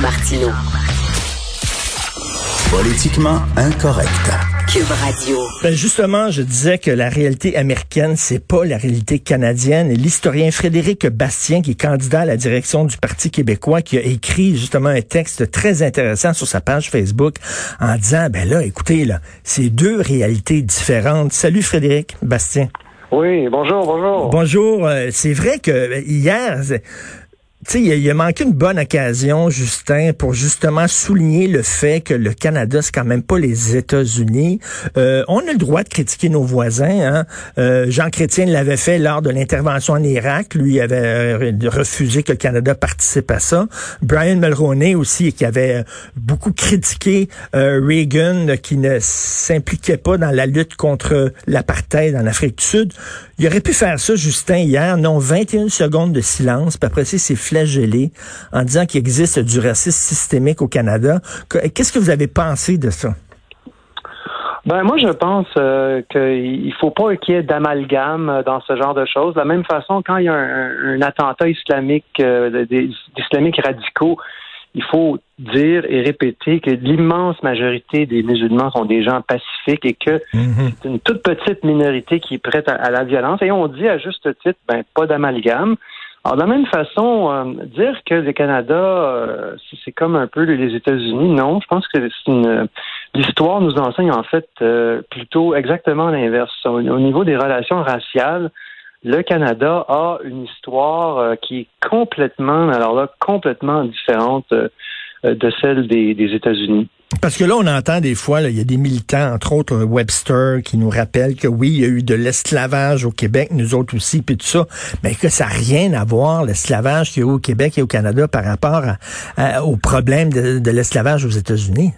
Martineau. Politiquement incorrect. Cube Radio. Ben justement, je disais que la réalité américaine, c'est pas la réalité canadienne. Et l'historien Frédéric Bastien, qui est candidat à la direction du Parti québécois, qui a écrit justement un texte très intéressant sur sa page Facebook en disant, ben là, écoutez, là, c'est deux réalités différentes. Salut Frédéric Bastien. Oui, bonjour, bonjour. Bonjour. Euh, c'est vrai que hier, tu sais, il, a manqué une bonne occasion, Justin, pour justement souligner le fait que le Canada, c'est quand même pas les États-Unis. Euh, on a le droit de critiquer nos voisins. Hein? Euh, Jean Chrétien l'avait fait lors de l'intervention en Irak. Lui avait euh, refusé que le Canada participe à ça. Brian Mulroney aussi, qui avait beaucoup critiqué Reagan, qui ne s'impliquait pas dans la lutte contre l'apartheid en Afrique du Sud. Il aurait pu faire ça, Justin, hier. Non, 21 secondes de silence. Puis après, c'est flagellé en disant qu'il existe du racisme systémique au Canada. Qu'est-ce que vous avez pensé de ça? Ben moi je pense euh, qu'il faut pas qu'il y ait d'amalgame dans ce genre de choses. De la même façon, quand il y a un, attentat islamique, euh, des, islamiques radicaux, il faut dire et répéter que l'immense majorité des musulmans sont des gens pacifiques et que mhm. c'est une toute petite minorité qui est prête à, la violence. Et on dit à juste titre, ben pas d'amalgame. Alors, de la même façon, euh, dire que le Canada, euh, c'est comme un peu les États-Unis, non. Je pense que c'est une l'histoire nous enseigne en fait euh, plutôt exactement l'inverse. Au, niveau des relations raciales, le Canada a une histoire qui est complètement, alors là, complètement différente de celle des États-Unis. Parce que là, on entend des fois, il y a des militants, entre autres Webster, qui nous rappellent que oui, il y a eu de l'esclavage au Québec, nous autres aussi, puis tout ça, mais que ça n'a rien à voir, l'esclavage qu'il y a eu au Québec et au Canada par rapport au problème de, l'esclavage aux États-Unis.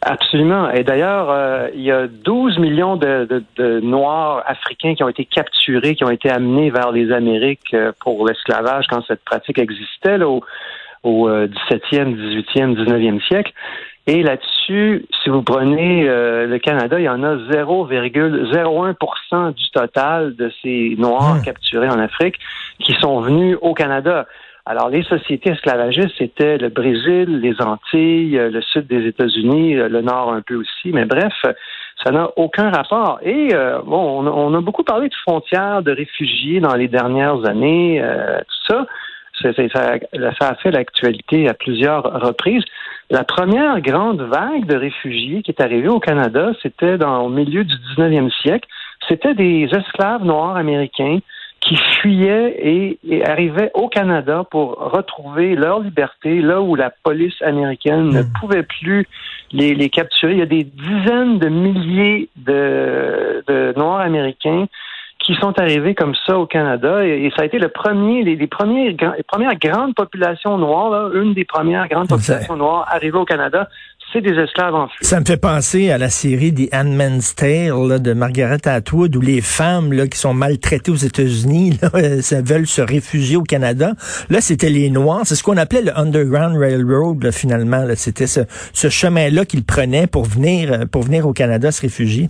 Absolument. Et d'ailleurs, euh, il y a 12 millions de, Noirs africains qui ont été capturés, qui ont été amenés vers les Amériques euh, pour l'esclavage quand cette pratique existait là, au, au 17e, 18e, 19e siècle. Et là-dessus, si vous prenez euh, le Canada, il y en a 0,01% du total de ces Noirs hmm. capturés en Afrique qui sont venus au Canada. Alors, les sociétés esclavagistes, c'était le Brésil, les Antilles, le sud des États-Unis, le nord un peu aussi, mais bref, ça n'a aucun rapport. Et euh, bon, on a, beaucoup parlé de frontières, de réfugiés dans les dernières années, euh, tout ça. Ça, ça, a fait l'actualité à plusieurs reprises. La première grande vague de réfugiés qui est arrivée au Canada, c'était dans au milieu du 19e siècle. C'était des esclaves noirs américains qui fuyaient et, arrivaient au Canada pour retrouver leur liberté, là où la police américaine ne hmm. pouvait plus les, les, capturer. Il y a des dizaines de milliers de, de Noirs américains qui sont arrivés comme ça au Canada et, ça a été le premier, les, premiers, les premières grandes populations noires, une des premières grandes populations noires arrivées au Canada, c'est des esclaves en fuite. Ça me fait penser à la série des Handmaid's Tale de Margaret Atwood où les femmes là, qui sont maltraitées aux États-Unis ça veulent se réfugier au Canada. Là, c'était les Noirs. C'est ce qu'on appelait le Underground Railroad finalement. C'était ce, ce chemin-là qu'ils prenaient pour venir, pour venir au Canada se réfugier.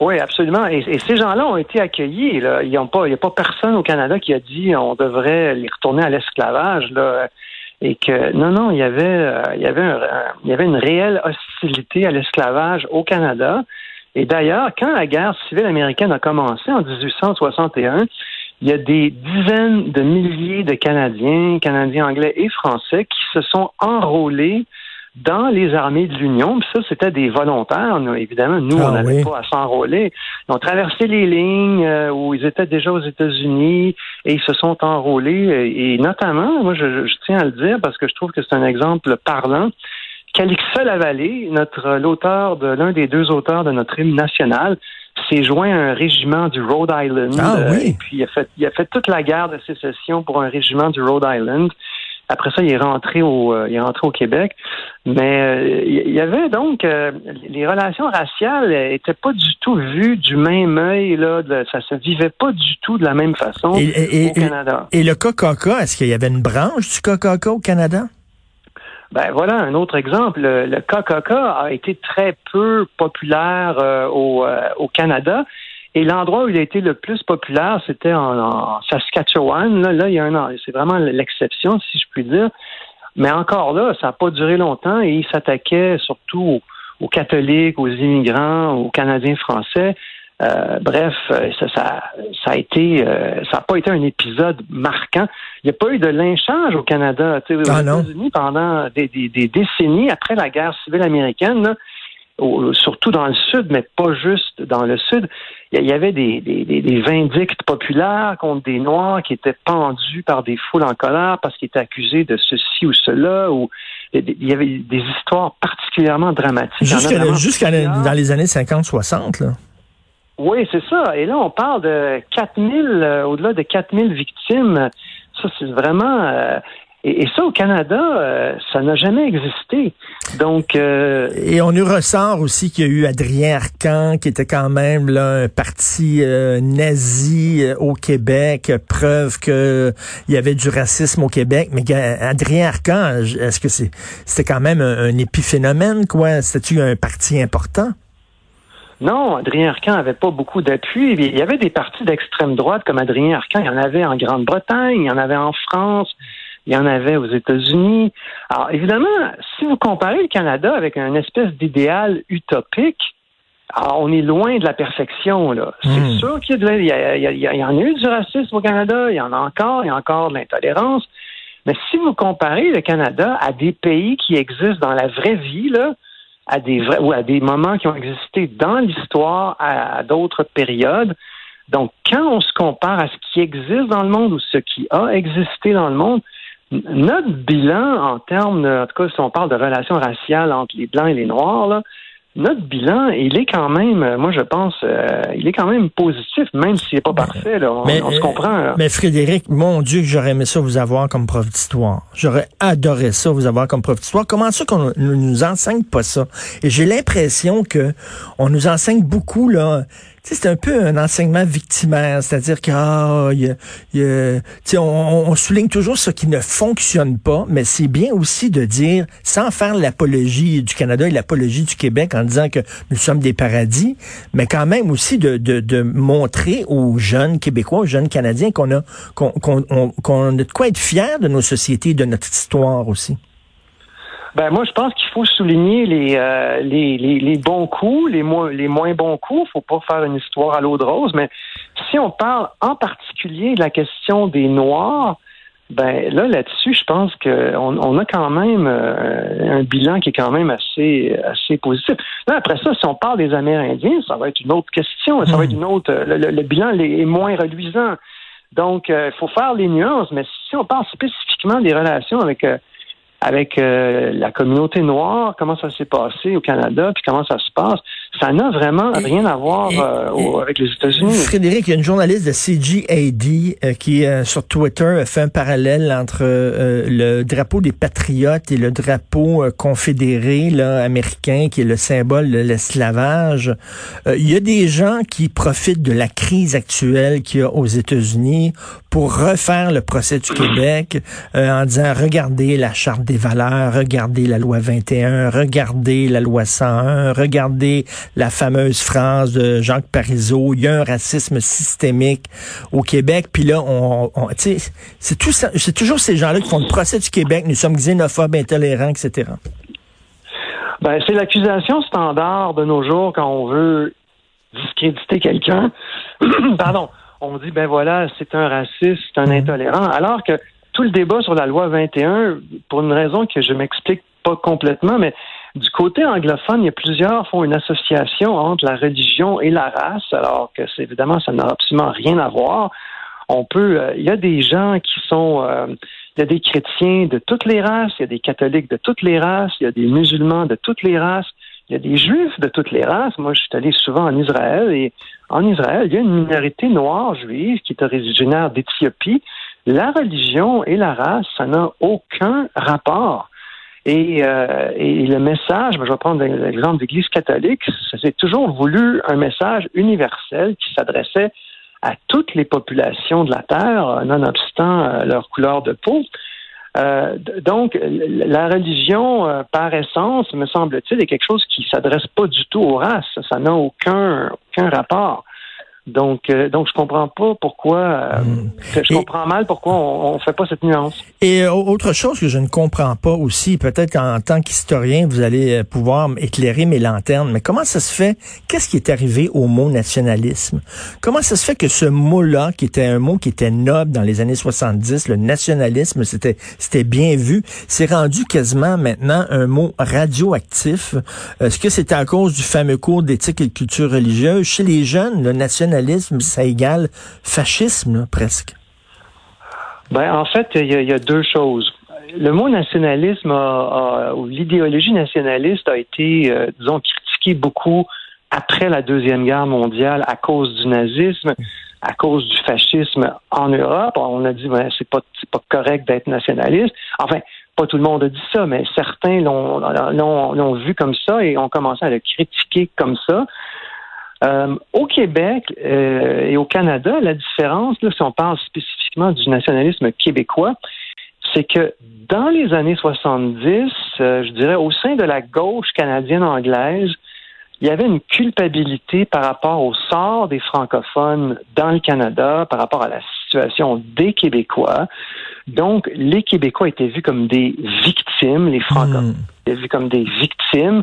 Oui, absolument. Et, ces gens-là ont été accueillis. Là. Il n'y a pas personne au Canada qui a dit on devrait les retourner à l'esclavage. Là. Et que non, non, il y avait, euh, il y avait, il y avait une réelle hostilité à l'esclavage au Canada. Et d'ailleurs, quand la guerre civile américaine a commencé en 1861, il y a des dizaines de milliers de Canadiens, Canadiens anglais et français qui se sont enrôlés dans les armées de l'Union. ça, c'était des volontaires. évidemment, nous, ah on n'avait pas à s'enrôler. Ils ont traversé les lignes euh, où ils étaient déjà aux États-Unis et ils se sont enrôlés. Et, notamment, moi, je, tiens à le dire parce que je trouve que c'est un exemple parlant. Calixa Lavallée, notre l'auteur de l'un des deux auteurs de notre hymne national, s'est joint à un régiment du Rhode Island. Ah, oui. Euh, et puis il a fait il a fait toute la guerre de sécession pour un régiment du Rhode Island. Après ça, il est rentré au, euh, il est rentré au Québec. Mais euh, il y avait donc euh, les relations raciales n'étaient pas du tout vues du même œil là. De, ça se vivait pas du tout de la même façon au Canada. Et, le KKK, est-ce qu'il y avait une branche du KKK au Canada? Ben voilà un autre exemple. Le, le KKK a été très peu populaire au, au Canada. Et l'endroit où il a été le plus populaire, c'était en, Saskatchewan. Là, là, il y a un c'est vraiment l'exception, si je puis dire. Mais encore là, ça n'a pas duré longtemps et il s'attaquait surtout aux, catholiques, aux immigrants, aux Canadiens français. Euh, bref, ça, ça, ça, a été, euh, ça n'a pas été un épisode marquant. Il n'y a pas eu de lynchage au Canada. Aux ah États-Unis, pendant des, des, des, décennies après la guerre civile américaine, là, surtout dans le sud, mais pas juste dans le sud. Il y avait des, des, des, vindictes populaires contre des Noirs qui étaient pendus par des foules en colère parce qu'ils étaient accusés de ceci ou cela. Ou il y avait des histoires particulièrement dramatiques. Jusqu'à dans les années 50-60, là. Oui, c'est ça. Et là, on parle de 4000, euh, au-delà de 4000 victimes. Ça, c'est vraiment... Euh, et, ça, au Canada, euh, ça n'a jamais existé. Donc, euh, et on nous ressort aussi qu'il y a eu Adrien Arcan, qui était quand même là un parti euh, nazi au Québec, preuve que il y avait du racisme au Québec. Mais Adrien Arcan, est-ce que c'est c'était quand même un, épiphénomène, quoi? C'était-tu un parti important? Non, Adrien Arcan n'avait pas beaucoup d'appui. Il y avait des partis d'extrême droite comme Adrien Arcan. Il y en avait en Grande-Bretagne, il y en avait en France, il y en avait aux États-Unis. Alors, évidemment, si vous comparez le Canada avec un espèce d'idéal utopique, alors on est loin de la perfection, là. C'est hmm. sûr qu'il y, y, en a eu du racisme au Canada, il y en a encore, il y a encore de l'intolérance. Mais si vous comparez le Canada à des pays qui existent dans la vraie vie, là, à des vrais, ou à des moments qui ont existé dans l'histoire à d'autres périodes, donc quand on se compare à ce qui existe dans le monde ou ce qui a existé dans le monde, notre bilan en termes, en tout cas, si on parle de relations raciales entre les blancs et les noirs, là, notre bilan, il est quand même, euh, moi je pense, euh, il est quand même positif, même s'il n'est pas parfait. Là, on, se comprend. Mais Frédéric, mon Dieu, que j'aurais aimé ça vous avoir comme prof d'histoire. J'aurais adoré ça vous avoir comme prof d'histoire. Comment ça qu'on ne nous enseigne pas ça? Et j'ai l'impression que on nous enseigne beaucoup là c'est un peu un enseignement victimaire, c'est-à-dire qu'on ah, on, souligne toujours ce qui ne fonctionne pas, mais c'est bien aussi de dire, sans faire l'apologie du Canada et l'apologie du Québec en disant que nous sommes des paradis, mais quand même aussi de, de, montrer aux jeunes Québécois, aux jeunes Canadiens qu'on a qu'on qu'on a de quoi être fiers de nos sociétés, de notre histoire aussi. Ben moi, je pense qu'il faut souligner les, euh, les, les, les, bons coups, les moins, les moins bons coups. faut pas faire une histoire à l'eau de rose, mais si on parle en particulier de la question des Noirs, ben là, là-dessus, je pense qu'on on a quand même euh, un bilan qui est quand même assez, assez positif. Là, après ça, si on parle des Amérindiens, ça va être une autre question. Ça va être une autre. Le, le, bilan est moins reluisant. Donc, il faut faire les nuances. Mais si on parle spécifiquement des relations avec avec euh, la communauté noire, comment ça s'est passé au Canada, puis comment ça se passe. Ça n'a vraiment rien à voir euh, avec les États-Unis. Frédéric, il y a une journaliste de CGAD euh, qui, sur Twitter, fait un parallèle entre le drapeau des patriotes et le drapeau confédéré là, américain, qui est le symbole de l'esclavage. il y a des gens qui profitent de la crise actuelle qu'il y a aux États-Unis pour refaire le procès du Québec en disant, regardez la charte des valeurs, regardez la loi 21, regardez la loi 101, regardez la fameuse phrase de Jacques Parizeau, il y a un racisme systémique au Québec. Puis là, on, c'est tout c'est toujours ces gens-là qui font le procès du Québec. Nous sommes xénophobes, intolérants, etc. Ben, c'est l'accusation standard de nos jours quand on veut discréditer quelqu'un. Pardon. On dit, ben voilà, c'est un raciste, c'est un mm-hmm. intolérant. Alors que tout le débat sur la loi 21, pour une raison que je m'explique pas complètement, mais du côté anglophone, il y a plusieurs font une association entre la religion et la race, alors que c'est évidemment ça n'a absolument rien à voir. On peut, euh, il y a des gens qui sont, euh, il y a des chrétiens de toutes les races, il y a des catholiques de toutes les races, il y a des musulmans de toutes les races, il y a des juifs de toutes les races. Moi, je suis allé souvent en Israël et en Israël, il y a une minorité noire juive qui est originaire d'Éthiopie la religion et la race, ça n'a aucun rapport. Et, euh, et, le message, je vais prendre l'exemple de l'Église catholique, c'est toujours voulu un message universel qui s'adressait à toutes les populations de la Terre, nonobstant euh, leur couleur de peau. Euh, donc, la religion, euh, par essence, me semble-t-il, est quelque chose qui s'adresse pas du tout aux races. Ça n'a aucun, aucun rapport. Donc, euh, donc je comprends pas pourquoi. Euh, hmm. Je comprends mal pourquoi on, on fait pas cette nuance. Et euh, autre chose que je ne comprends pas aussi, peut-être qu'en tant qu'historien, vous allez pouvoir éclairer mes lanternes, mais comment ça se fait Qu'est-ce qui est arrivé au mot nationalisme? Comment ça se fait que ce mot-là, qui était un mot qui était noble dans les années 70, le nationalisme, c'était c'était bien vu, c'est rendu quasiment maintenant un mot radioactif? Est-ce que c'était à cause du fameux cours d'éthique et de culture religieuse? Chez les jeunes, le nationalisme nationalisme, ça égale fascisme, presque. Ben, en fait, il y, a deux choses. Le mot nationalisme l'idéologie nationaliste a été, euh, disons, critiquée beaucoup après la Deuxième Guerre mondiale à cause du nazisme, à cause du fascisme en Europe. On a dit, ben, c'est pas, pas correct d'être nationaliste. Enfin, pas tout le monde a dit ça, mais certains l'ont vu comme ça et ont commencé à le critiquer comme ça. Euh, au Québec euh, et au Canada, la différence, si on parle spécifiquement du nationalisme québécois, c'est que dans les années 70, euh, je dirais au sein de la gauche canadienne anglaise, il y avait une culpabilité par rapport au sort des francophones dans le Canada, par rapport à la situation des Québécois. Donc, les Québécois étaient vus comme des victimes, les francophones hmm. étaient vus comme des victimes.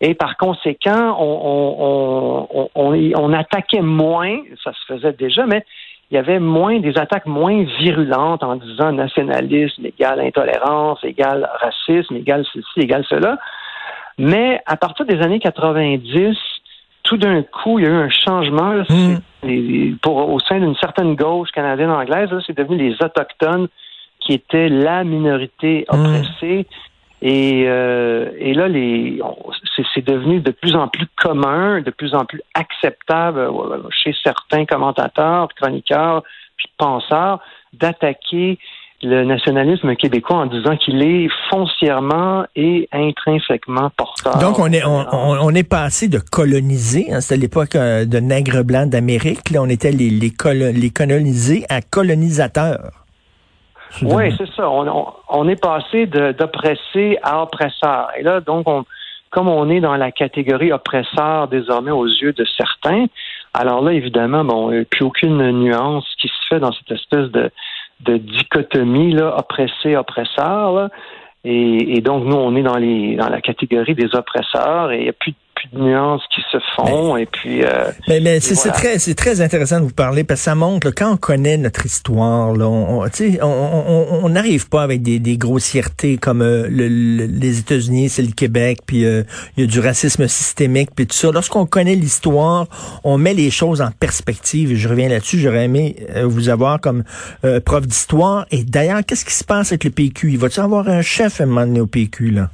Et par conséquent, on, on, on, on, attaquait moins, ça se faisait déjà, mais il y avait moins des attaques moins virulentes en disant nationalisme égale intolérance, égale racisme, égale ceci, égale cela. Mais à partir des années 90, tout d'un coup, il y a eu un changement hmm. pour, au sein d'une certaine gauche canadienne-anglaise. C'est devenu les Autochtones qui étaient la minorité hmm. oppressée. Et, euh, et là, les, c'est devenu de plus en plus commun, de plus en plus acceptable euh, chez certains commentateurs, chroniqueurs, puis penseurs, d'attaquer le nationalisme québécois en disant qu'il est foncièrement et intrinsèquement porteur. Donc on est on, on est passé de coloniser, hein, c'était l'époque euh, de nègres blancs d'Amérique, là on était les les, les colonisés à colonisateurs. Oui, c'est ça. On, est passé d'oppressé à oppresseur. Et là, donc, on, comme on est dans la catégorie oppresseur désormais aux yeux de certains, alors là, évidemment, bon, il n'y a plus aucune nuance qui se fait dans cette espèce de, de dichotomie, là, oppressé-oppresseur. Et, donc, nous, on est dans, les, dans la catégorie des oppresseurs et il n'y a plus de plus de nuances qui se font et puis euh, mais, mais c'est très c'est très intéressant de vous parler parce que ça montre quand on connaît notre histoire là on on n'arrive on, pas avec des, des grossièretés comme euh, le, les États-Unis c'est le Québec puis euh, il y a du racisme systémique puis tout ça. Lorsqu'on connaît l'histoire on met les choses en perspective et je reviens là-dessus j'aurais aimé vous avoir comme prof d'histoire. Et d'ailleurs qu'est-ce qui se passe avec le PQ il va-t-il avoir un chef à un moment donné au PQ là?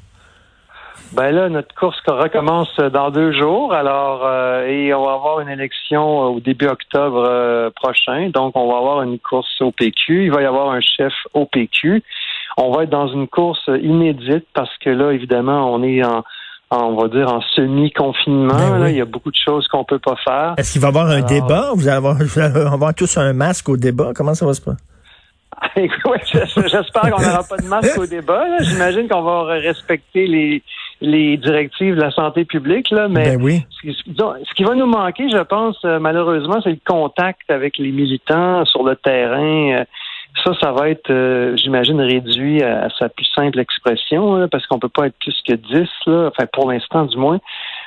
Ben là, notre course recommence dans deux jours. Alors, euh, et on va avoir une élection au début octobre euh, prochain. Donc, on va avoir une course au PQ. Il va y avoir un chef au PQ. On va être dans une course inédite parce que là, évidemment, on est en, on va dire en semi-confinement. Ben Il y a beaucoup de choses qu'on peut pas faire. Est-ce qu'il va y avoir un débat? Vous allez avoir, vous allez avoir tous un masque au débat? Comment ça va se passer? J'espère qu'on n'aura pas de masque au débat. J'imagine qu'on va respecter les, les directives de la santé publique, là, mais ben ce, qui va nous manquer, je pense, euh, malheureusement, c'est le contact avec les militants sur le terrain. Euh, ça, ça va être, euh, j'imagine, réduit à, sa plus simple expression, parce qu'on peut pas être plus que 10, là, enfin pour l'instant du moins.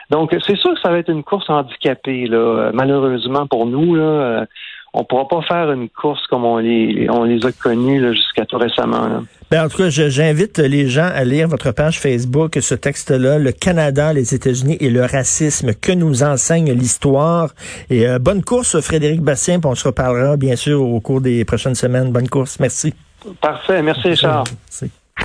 Donc, c'est sûr que ça va être une course handicapée, là, malheureusement pour nous. Là, on pourra pas faire une course comme on les, on les a connus jusqu'à tout récemment. Ben, en tout cas, j'invite les gens à lire votre page Facebook, ce texte-là, Le Canada, les États-Unis et le racisme, que nous enseigne l'histoire? Et euh, bonne course, Frédéric Bastien, puis on se reparlera bien sûr au cours des prochaines semaines. Bonne course, merci. Parfait, merci Charles. Merci.